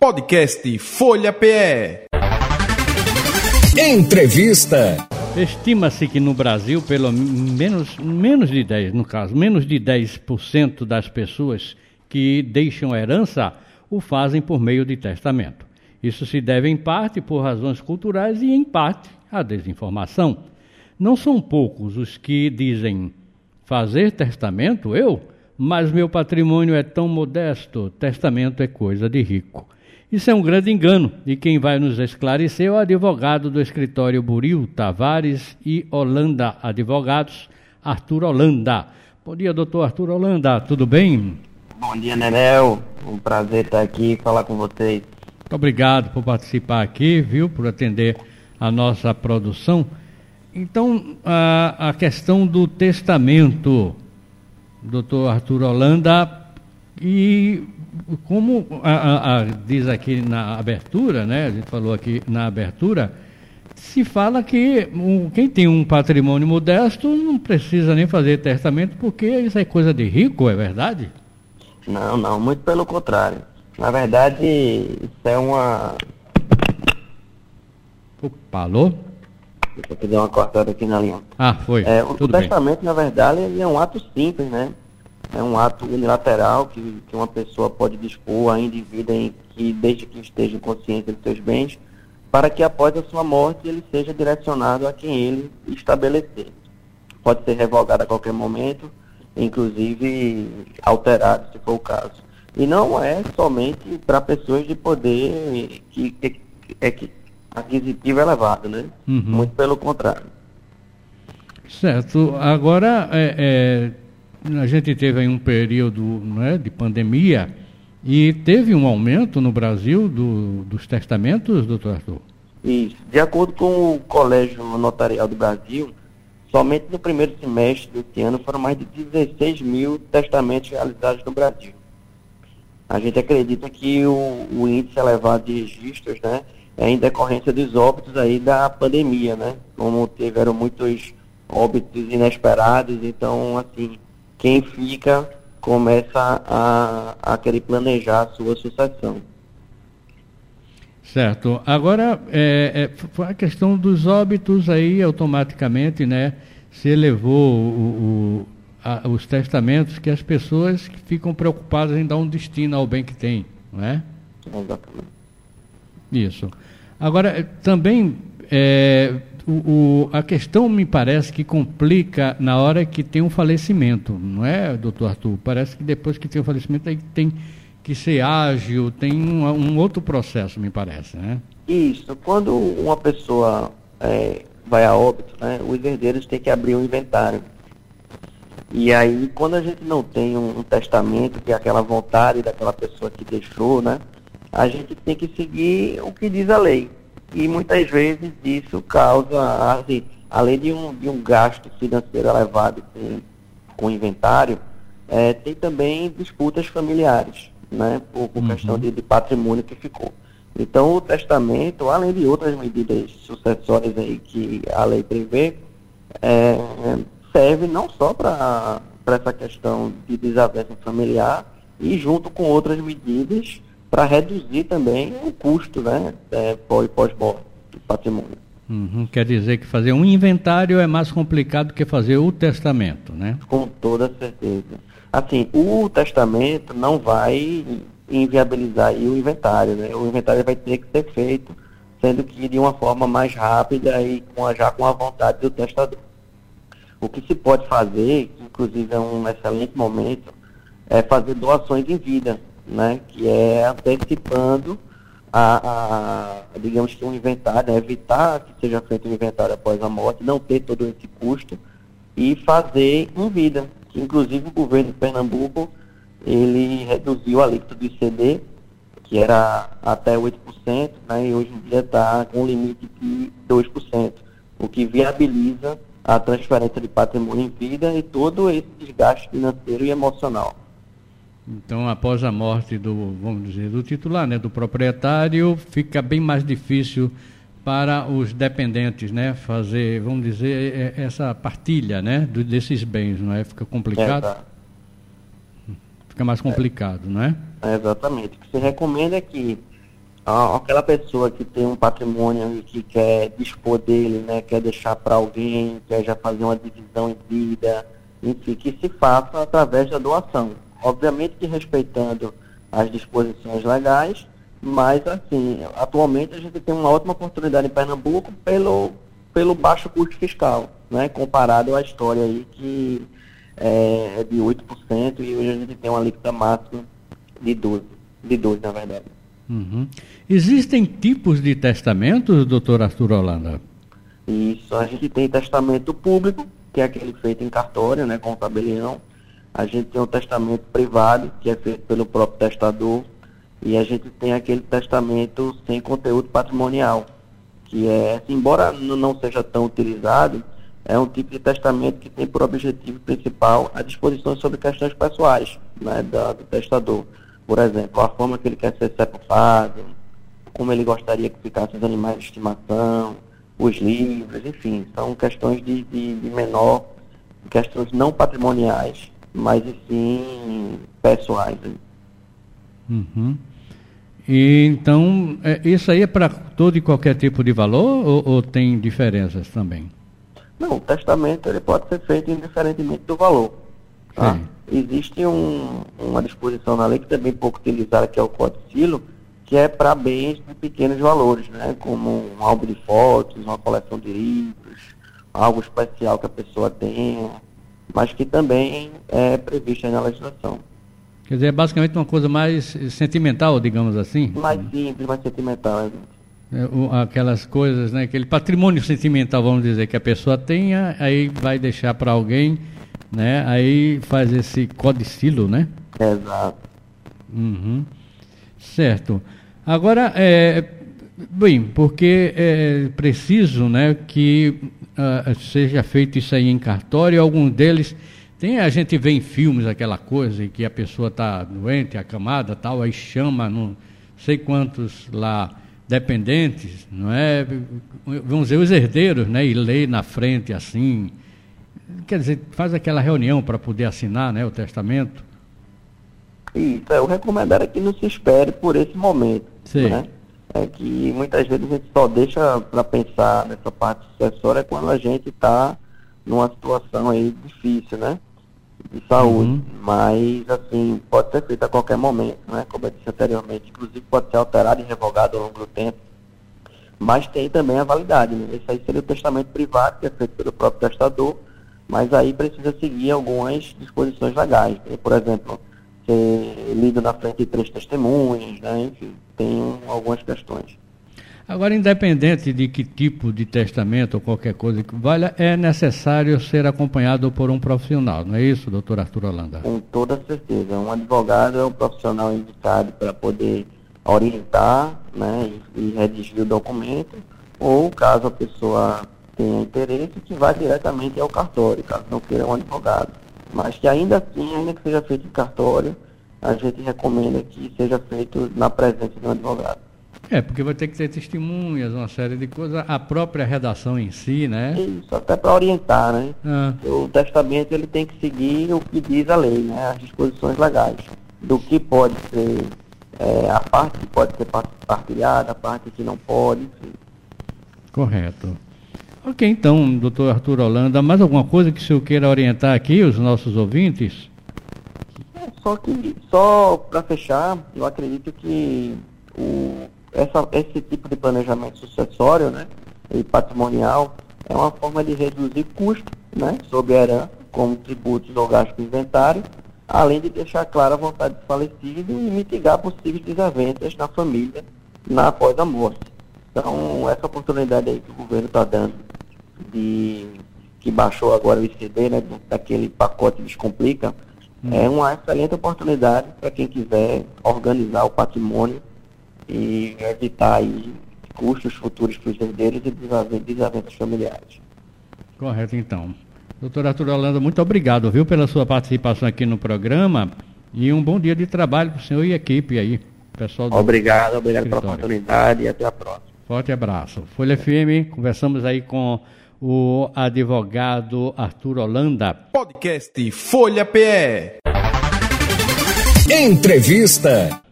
Podcast Folha PE. Entrevista. Estima-se que no Brasil, pelo menos, menos de 10, no caso, menos de 10% das pessoas que deixam herança o fazem por meio de testamento. Isso se deve em parte por razões culturais e em parte à desinformação. Não são poucos os que dizem fazer testamento, eu, mas meu patrimônio é tão modesto, testamento é coisa de rico. Isso é um grande engano e quem vai nos esclarecer é o advogado do escritório Buril Tavares e Holanda Advogados, Arthur Holanda. Bom dia, doutor Arthur Holanda, tudo bem? Bom dia, Nenel. Um prazer estar aqui e falar com vocês. Muito obrigado por participar aqui, viu, por atender a nossa produção. Então, a, a questão do testamento, doutor Arthur Holanda, e como a, a, a, diz aqui na abertura, né? A gente falou aqui na abertura, se fala que um, quem tem um patrimônio modesto não precisa nem fazer testamento porque isso é coisa de rico, é verdade? Não, não, muito pelo contrário. Na verdade, isso é uma. Alô? Deixa eu fazer uma cortada aqui na linha. Ah, foi. É, o, Tudo testamento, na verdade, é um ato simples, né? É um ato unilateral que, que uma pessoa pode dispor ainda em vida em que, desde que esteja consciente dos seus bens, para que após a sua morte ele seja direcionado a quem ele estabelecer. Pode ser revogado a qualquer momento, inclusive alterado, se for o caso. E não é somente para pessoas de poder que, que, é que aquisitivo elevado, né? Uhum. Muito pelo contrário. Certo. Agora, é, é a gente teve aí um período né, de pandemia e teve um aumento no Brasil do, dos testamentos, doutor Arthur? Isso. De acordo com o Colégio Notarial do Brasil, somente no primeiro semestre desse ano foram mais de 16 mil testamentos realizados no Brasil. A gente acredita que o, o índice elevado de registros né, é em decorrência dos óbitos aí da pandemia, né? Como tiveram muitos óbitos inesperados, então, assim, quem fica começa a, a querer planejar a sua sucessão. Certo. Agora, é, é, a questão dos óbitos aí, automaticamente, né, se elevou o, o, a, os testamentos que as pessoas ficam preocupadas em dar um destino ao bem que tem, não é? Exatamente. Isso. Agora, também é, o, o, a questão me parece que complica na hora que tem um falecimento, não é, doutor Arthur? Parece que depois que tem o um falecimento aí tem que ser ágil, tem um, um, outro processo, me parece, né? Isso. Quando uma pessoa é, vai a óbito, né, os herdeiros têm que abrir um inventário. E aí, quando a gente não tem um, um testamento, que é aquela vontade daquela pessoa que deixou, né, a gente tem que seguir o que diz a lei e muitas vezes isso causa, assim, além de um, de um gasto financeiro elevado com, com inventário, é, tem também disputas familiares, né, por, por uhum. questão de, de, patrimônio que ficou. Então, o testamento, além de outras medidas sucessórias aí que a lei prevê, é, serve não só para essa questão de desavença familiar e junto com outras medidas para reduzir também o custo né, é, pós-morte do patrimônio. Uhum, quer dizer que fazer um inventário é mais complicado que fazer o testamento, né? Com toda certeza. Assim, o testamento não vai inviabilizar o inventário, né? O inventário vai ter que ser feito, sendo que de uma forma mais rápida e com, já com a vontade do testador. O que se pode fazer, inclusive é um excelente momento, é fazer doações em vida né, que é antecipando a, a, digamos que um inventário, né, evitar que seja feito um inventário após a morte, não ter todo esse custo e fazer em vida. Inclusive o governo de Pernambuco ele reduziu a alíquota do ICD, que era até 8%, né, e hoje em dia está com um limite de 2%, o que viabiliza a transferência de patrimônio em vida e todo esse desgaste financeiro e emocional. Então, após a morte do, vamos dizer, do titular, né, do proprietário, fica bem mais difícil para os dependentes, né, fazer, vamos dizer, é, essa partilha, né, desses bens, não é? Fica complicado. É, tá. Fica mais complicado, é. não é? é? Exatamente. O que se recomenda é que aquela pessoa que tem um patrimônio e que quer dispor dele, né, quer deixar para alguém, quer já fazer uma divisão em vida, enfim, que se faça através da doação. Obviamente que respeitando as disposições legais, mas assim, atualmente a gente tem uma ótima oportunidade em Pernambuco pelo, pelo baixo custo fiscal, né, comparado à história aí que é, é de 8% e hoje a gente tem uma alíquota máxima de 12%, de 12% na verdade. Uhum. Existem tipos de testamentos, doutor Arthur Holanda? Isso, a gente tem testamento público, que é aquele feito em cartório, né, com o tabelião. A gente tem o testamento privado, que é feito pelo próprio testador. E a gente tem aquele testamento sem conteúdo patrimonial, que é, embora não seja tão utilizado, é um tipo de testamento que tem por objetivo principal a disposição sobre questões pessoais né, do, do testador. Por exemplo, a forma que ele quer ser sepultado, como ele gostaria que ficassem os animais de estimação, os livros, enfim, são questões de, de, de menor, questões não patrimoniais, mas sim pessoais. Uhum. E, então, é, isso aí é para todo e qualquer tipo de valor ou, ou, tem diferenças também? Não, o testamento ele pode ser feito indiferentemente do valor. Tá? Existe um, uma disposição na lei que também é pouco utilizada, que é o Código Silo, que é para bens de pequenos valores, né? como um álbum de fotos, uma coleção de livros, algo especial que a pessoa tenha, mas que também é previsto na legislação. Quer dizer, é basicamente uma coisa mais sentimental, digamos assim? Mais simples, mais sentimental, é, aquelas coisas, né, aquele patrimônio sentimental, vamos dizer, que a pessoa tenha, aí vai deixar para alguém, né, aí faz esse codicilo, né? Exato. Uhum. Certo. Agora, é, bem, porque é preciso né, que uh, seja feito isso aí em cartório, alguns deles. Tem, a gente vê em filmes aquela coisa em que a pessoa está doente, acamada, tal, aí chama não sei quantos lá dependentes, não é? Vamos dizer, os herdeiros, né? E lê na frente assim. Quer dizer, faz aquela reunião para poder assinar né, o testamento. Isso, é, o recomendado é que não se espere por esse momento. Sim. Né? É que muitas vezes a gente só deixa para pensar nessa parte sucessória quando a gente está numa situação aí difícil, né? De saúde. Uhum. Mas, assim, pode ser feito a qualquer momento, né? Como eu disse anteriormente. Inclusive pode ser alterado e revogado ao longo do tempo. Mas tem também a validade, né? Esse aí seria o testamento privado, que é feito pelo próprio testador, mas aí precisa seguir algumas disposições legais. Por exemplo, ser lido na frente de três testemunhas, né? enfim, tem algumas questões. Agora, independente de que tipo de testamento ou qualquer coisa que valha, é necessário ser acompanhado por um profissional, não é isso, doutor Arthur Holanda? Com toda certeza. Um advogado é um profissional indicado para poder orientar né, e, e redigir o documento, ou caso a pessoa tenha interesse, que vá diretamente ao cartório, caso não queira um advogado mas que ainda assim, ainda que seja feito em cartório, a gente recomenda que seja feito na presença de um advogado. É, porque vai ter que ter testemunhas, uma série de coisas, a própria redação em si, né? Isso, até para orientar, né? Ah. O testamento ele tem que seguir o que diz a lei, né? As disposições legais. Do que pode ser, é, a parte que pode ser partilhada, a parte que não pode, enfim. Correto. Ok, então, doutor Arthur Holanda, mais alguma coisa que o senhor queira orientar aqui os nossos ouvintes? Só que, só para fechar, eu acredito que o, essa, esse tipo de planejamento sucessório né, e patrimonial é uma forma de reduzir custos né, sobre a herança, como tributos ou gastos inventário, além de deixar clara a vontade do falecido e mitigar possíveis desavenças na família na após a morte. Então, essa oportunidade aí que o governo está dando de que baixou agora o ICD, né, daquele pacote Descomplica, hum. é uma excelente oportunidade para quem quiser organizar o patrimônio e evitar aí custos futuros para os herdeiros e desavenças familiares. Correto, então. Doutor Arthur Holanda, muito obrigado, viu, pela sua participação aqui no programa e um bom dia de trabalho para o senhor e a equipe aí, pessoal do Obrigado, obrigado escritório. pela oportunidade e até a próxima. Forte abraço. Folha FM, conversamos aí com o advogado Arthur Holanda. Podcast Folha PE. Entrevista.